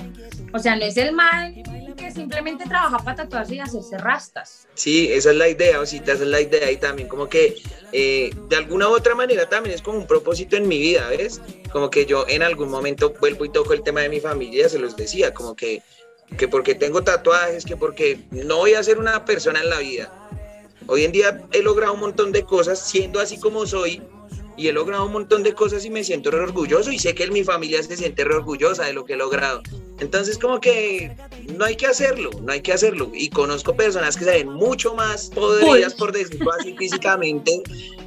O sea, no es el mal que simplemente trabaja para tatuarse y hacerse rastas. Sí, esa es la idea, Osita, esa es la idea y también como que eh, de alguna u otra manera también es como un propósito en mi vida, ¿ves? Como que yo en algún momento vuelvo y toco el tema de mi familia, se los decía, como que, que porque tengo tatuajes, que porque no voy a ser una persona en la vida Hoy en día he logrado un montón de cosas siendo así como soy y he logrado un montón de cosas y me siento re orgulloso y sé que mi familia se siente re orgullosa de lo que he logrado. Entonces como que no hay que hacerlo, no hay que hacerlo. Y conozco personas que se ven mucho más podridas, por decirlo así físicamente,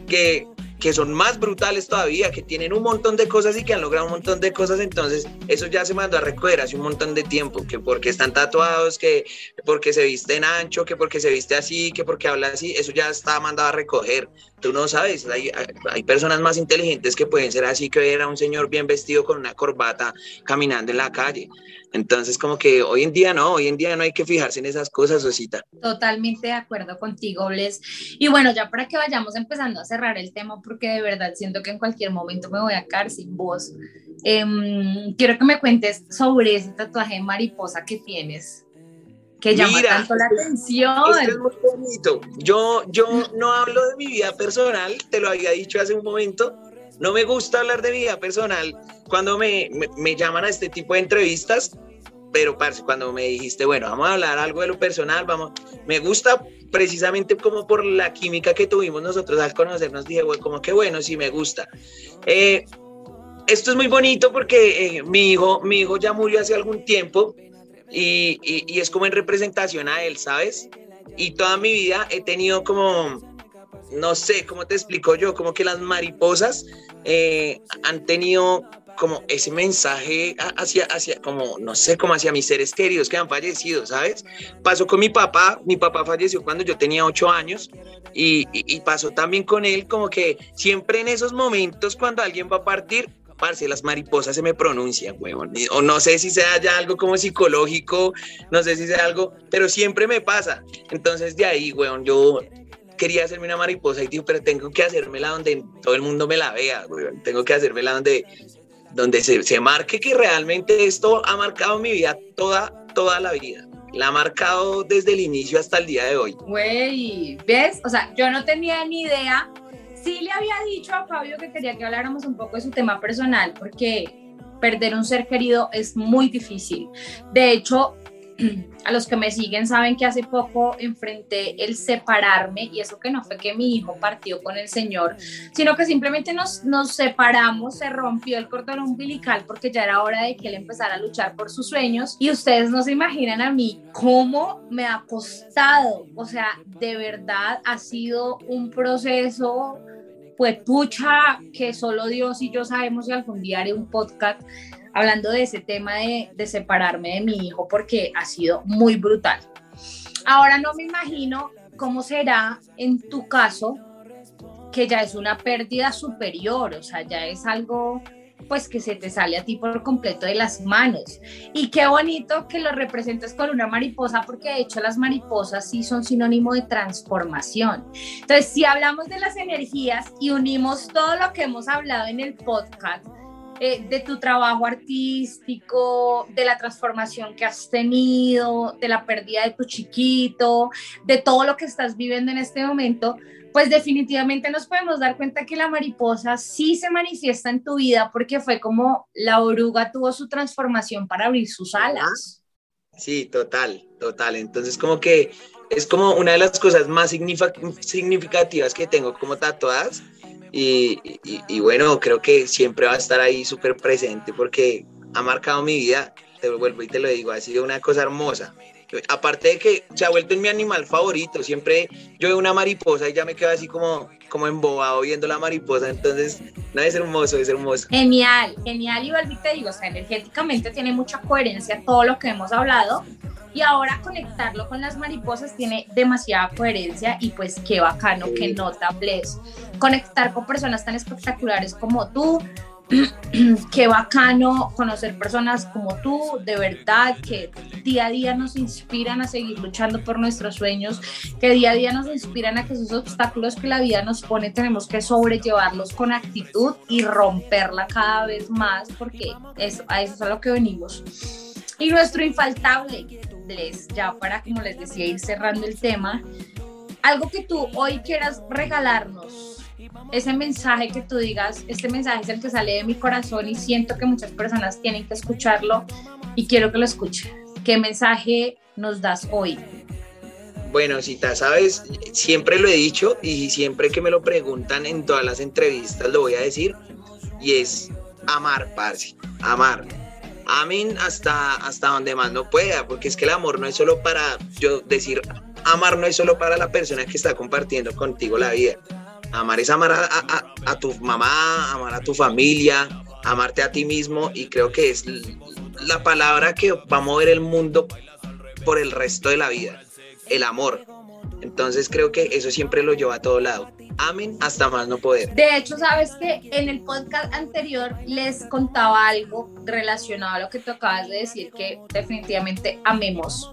que, que son más brutales todavía, que tienen un montón de cosas y que han logrado un montón de cosas, entonces eso ya se mandó a recoger hace un montón de tiempo, que porque están tatuados, que porque se visten ancho, que porque se viste así, que porque habla así, eso ya está mandado a recoger. Tú no sabes, hay, personas más inteligentes que pueden ser así, que ver a un señor bien vestido con una corbata caminando en la calle. Entonces, como que hoy en día no, hoy en día no hay que fijarse en esas cosas, Osita. Totalmente de acuerdo contigo, Bles. Y bueno, ya para que vayamos empezando a cerrar el tema, porque de verdad siento que en cualquier momento me voy a caer sin voz. Em, quiero que me cuentes sobre ese tatuaje de mariposa que tienes, que llama tanto la atención. es muy bonito. Yo, yo no hablo de mi vida personal, te lo había dicho hace un momento. No me gusta hablar de mi vida personal cuando me, me, llaman a este tipo de entrevistas, pero parce, cuando me dijiste, bueno, vamos a hablar algo de lo personal, vamos, me gusta precisamente como por la química que tuvimos nosotros al conocernos, dije, bueno, como que bueno, sí me gusta. Eh, esto es muy bonito porque eh, mi, hijo, mi hijo ya murió hace algún tiempo y, y, y es como en representación a él, ¿sabes? Y toda mi vida he tenido como, no sé, ¿cómo te explico yo? Como que las mariposas eh, han tenido como ese mensaje hacia, hacia, como, no sé, como hacia mis seres queridos que han fallecido, ¿sabes? Pasó con mi papá, mi papá falleció cuando yo tenía ocho años y, y, pasó también con él, como que siempre en esos momentos cuando alguien va a partir, parce, las mariposas se me pronuncian, huevón, o no sé si sea ya algo como psicológico, no sé si sea algo, pero siempre me pasa, entonces de ahí, huevón, yo quería hacerme una mariposa y digo, pero tengo que hacérmela donde todo el mundo me la vea, tengo que hacérmela donde, donde se, se, marque que realmente esto ha marcado mi vida toda, toda la vida. La ha marcado desde el inicio hasta el día de hoy. Güey, ¿ves? O sea, yo no tenía ni idea. Sí le había dicho a Fabio que quería que habláramos un poco de su tema personal, porque perder un ser querido es muy difícil. De hecho, a los que me siguen saben que hace poco enfrenté el separarme y eso que no fue que mi hijo partió con el Señor, sino que simplemente nos, nos separamos, se rompió el cordón umbilical porque ya era hora de que él empezara a luchar por sus sueños y ustedes no se imaginan a mí cómo me ha costado, o sea, de verdad ha sido un proceso pues pucha que solo Dios y yo sabemos si algún día un podcast hablando de ese tema de, de separarme de mi hijo porque ha sido muy brutal. Ahora no me imagino cómo será en tu caso, que ya es una pérdida superior, o sea, ya es algo pues que se te sale a ti por completo de las manos. Y qué bonito que lo representes con una mariposa, porque de hecho las mariposas sí son sinónimo de transformación. Entonces, si hablamos de las energías y unimos todo lo que hemos hablado en el podcast, eh, de tu trabajo artístico, de la transformación que has tenido, de la pérdida de tu chiquito, de todo lo que estás viviendo en este momento, pues definitivamente nos podemos dar cuenta que la mariposa sí se manifiesta en tu vida porque fue como la oruga tuvo su transformación para abrir sus alas. Sí, total, total. Entonces como que es como una de las cosas más significativas que tengo como tatuadas y, y, bueno, creo que siempre va a estar ahí súper presente porque ha marcado mi vida, te vuelvo y te lo digo, ha sido una cosa hermosa. Aparte de que se ha vuelto en mi animal favorito, siempre yo veo una mariposa y ya me quedo así como, como embobado viendo la mariposa, entonces, no, es hermoso, es hermoso. Genial, genial, y te digo, o sea, energéticamente tiene mucha coherencia todo lo que hemos hablado, y ahora conectarlo con las mariposas tiene demasiada coherencia y pues qué bacano, qué nota, bless. Conectar con personas tan espectaculares como tú, qué bacano conocer personas como tú, de verdad, que día a día nos inspiran a seguir luchando por nuestros sueñños, que día a día nos inspiran a que esos obstáculos que la vida nos pone tenemos que sobrellevarlos con actitud y romperla cada vez más, porque eso, a eso es a lo que venimos. Y nuestro infaltable, les, ya para, como les decía, ir cerrando el tema, algo que tú hoy quieras regalarnos, ese mensaje que tú digas, este mensaje es el que sale de mi corazón y siento que muchas personas tienen que escucharlo y quiero que lo escuchen. ¿Qué mensaje nos das hoy? Bueno, Cita, sabes, siempre lo he dicho y siempre que me lo preguntan en todas las entrevistas lo voy a decir y es amar, parce, amar. Amen hasta, hasta donde más no pueda, porque es que el amor no es solo para, yo decir, amar no es solo para la persona que está compartiendo contigo la vida. Amar es amar a, tu mamá, amar a tu familia, amarte a ti mismo y creo que es la palabra que va a mover el mundo por el resto de la vida, el amor. Entonces creo que eso siempre lo lleva a todo lado. Amen hasta más no poder. De hecho, sabes que en el podcast anterior les contaba algo relacionado a lo que tú acabas de decir, que definitivamente amemos.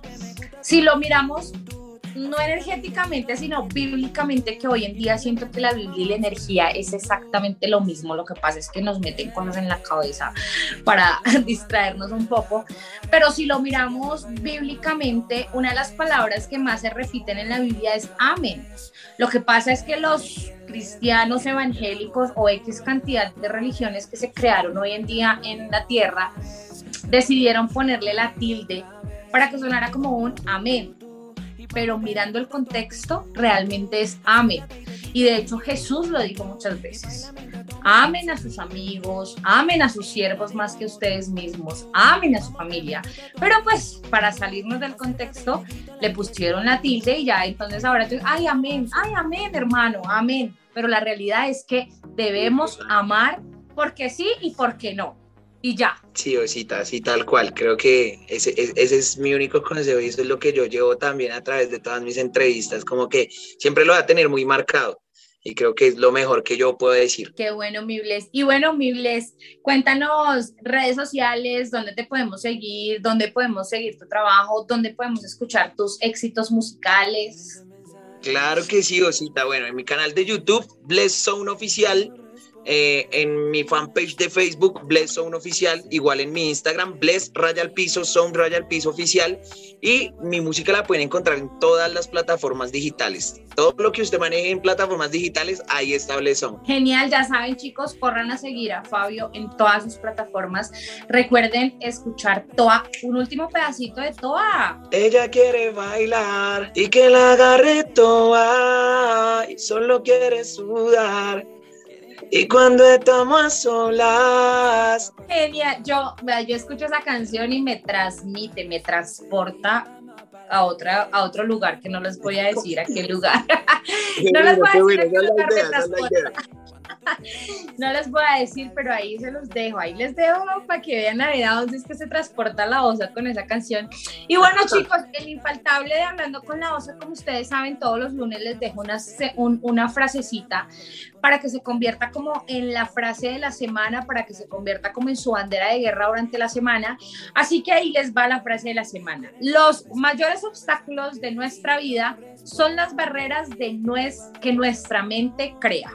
Si lo miramos no energéticamente, sino bíblicamente, que hoy en día siento que la Biblia y la energía es exactamente lo mismo. Lo que pasa es que nos meten cosas en la cabeza para distraernos un poco. Pero si lo miramos bíblicamente, una de las palabras que más se repiten en la Biblia es amén. Lo que pasa es que los cristianos evangélicos o X cantidad de religiones que se crearon hoy en día en la tierra decidieron ponerle la tilde para que sonara como un amén pero mirando el contexto, realmente es amen. Y de hecho Jesús lo dijo muchas veces. Amen a sus amigos, amen a sus siervos más que ustedes mismos, amen a su familia. Pero pues para salirnos del contexto, le pusieron la tilde y ya entonces ahora, ay, amén, ay, amén, hermano, amén. Pero la realidad es que debemos amar porque sí y porque no y ya. Sí, Osita, sí, tal cual. Creo que ese, ese, es mi único consejo y eso es lo que yo llevo también a través de todas mis entrevistas, como que siempre lo va a tener muy marcado y creo que es lo mejor que yo puedo decir. Qué bueno, Mibles. Y bueno, Mibles, cuéntanos redes sociales, dónde te podemos seguir, dónde podemos seguir tu trabajo, dónde podemos escuchar tus éxitos musicales. Claro que sí, Osita. Bueno, en mi canal de YouTube, Bless Zone Oficial, eh, en mi fanpage de Facebook, Bless Zone Oficial, igual en mi Instagram, Bless Raya al Piso, Zone Raya al Piso Oficial. Y mi música la pueden encontrar en todas las plataformas digitales. Todo lo que usted maneje en plataformas digitales, ahí está Bless Zone. Genial, ya saben chicos, corran a seguir a Fabio en todas sus plataformas. Recuerden escuchar Toa, un último pedacito de Toa. Ella quiere bailar y que la agarre Toa, y solo quiere sudar y cuando estamos a solas. Genial, yo, yo escucho esa canción y me transmite, me transporta a, otra, a otro lugar que no les voy a decir a qué lugar. no les voy a decir a qué lugar me transporta. no les voy a decir, pero ahí se los dejo, ahí les dejo para que vean la verdad dónde es que se transporta la osa con esa canción. Y bueno chicos, el infaltable de Hablando con la osa, como ustedes saben, todos los lunes les dejo una, una frasecita para que se convierta como en la frase de la semana, para que se convierta como en su bandera de guerra durante la semana. Así que ahí les va la frase de la semana. Los mayores obstáculos de nuestra vida son las barreras de nues que nuestra mente crea.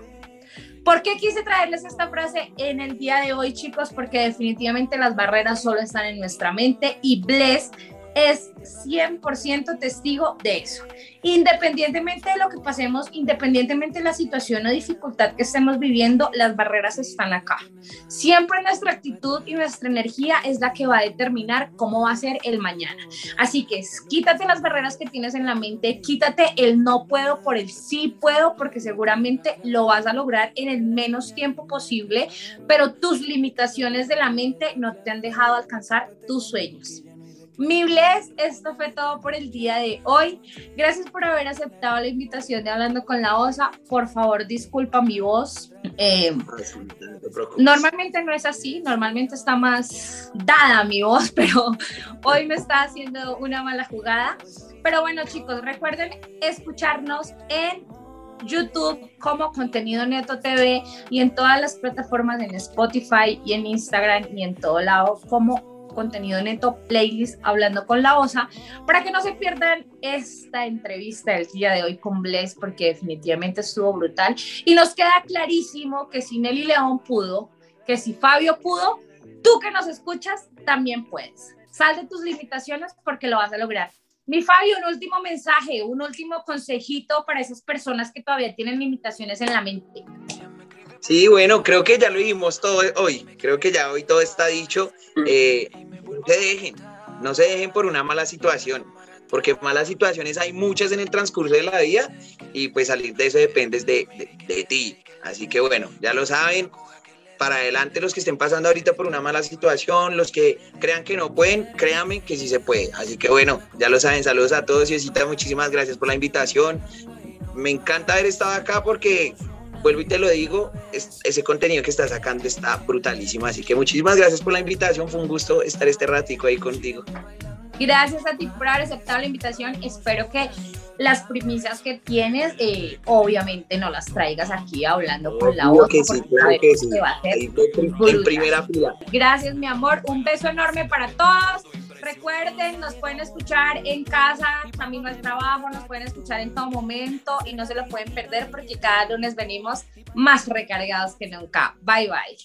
¿Por qué quise traerles esta frase en el día de hoy, chicos? Porque definitivamente las barreras solo están en nuestra mente y Bless es 100% testigo de eso. Independientemente de lo que pasemos, independientemente de la situación o dificultad que estemos viviendo, las barreras están acá. Siempre nuestra actitud y nuestra energía es la que va a determinar cómo va a ser el mañana. Así que quítate las barreras que tienes en la mente, quítate el no puedo por el sí puedo, porque seguramente lo vas a lograr en el menos tiempo posible, pero tus limitaciones de la mente no te han dejado alcanzar tus sueños. Mi Bless, esto fue todo por el día de hoy. Gracias por haber aceptado la invitación de Hablando con la Osa. Por favor, disculpa mi voz. Eh, normalmente no es así, normalmente está más dada mi voz, pero hoy me está haciendo una mala jugada. Pero bueno, chicos, recuerden escucharnos en YouTube como Contenido Neto TV y en todas las plataformas en Spotify y en Instagram y en todo lado como contenido neto playlist Hablando con la Osa, para que no se pierdan esta entrevista del día de hoy con Bless, porque definitivamente estuvo brutal. Y nos queda clarísimo que si Nelly León pudo, que si Fabio pudo, tú que nos escuchas también puedes. Sal de tus limitaciones porque lo vas a lograr. Mi Fabio, un último mensaje, un último consejito para esas personas que todavía tienen limitaciones en la mente. Sí, bueno, creo que ya lo dijimos todo hoy. Creo que ya hoy todo está dicho. Eh, no se dejen, no se dejen por una mala situación. porque malas situaciones hay muchas en el transcurso de la vida y pues salir de eso depende de, de, ti. Así que bueno, ya lo saben, para adelante los que estén pasando ahorita por una mala situación, los que crean que no pueden, créanme que sí se puede. Así que bueno, ya lo saben, saludos a todos y muchísimas gracias por la invitación. Me encanta haber estado acá porque vuelvo y te lo digo, ese contenido que estás sacando está brutalísimo. Así que muchísimas gracias por la invitación. Fue un gusto estar este ratico ahí contigo. Gracias a ti por haber aceptado la invitación. Espero que las primicias que tienes, eh, obviamente no las traigas aquí hablando con la voz. Que sí, claro que sí. en primera fila. Gracias, mi amor. Un beso enorme para todos. Recuerden, nos pueden escuchar en casa, camino al trabajo, nos pueden escuchar en todo momento y no se lo pueden perder porque cada lunes venimos más recargados que nunca. Bye bye.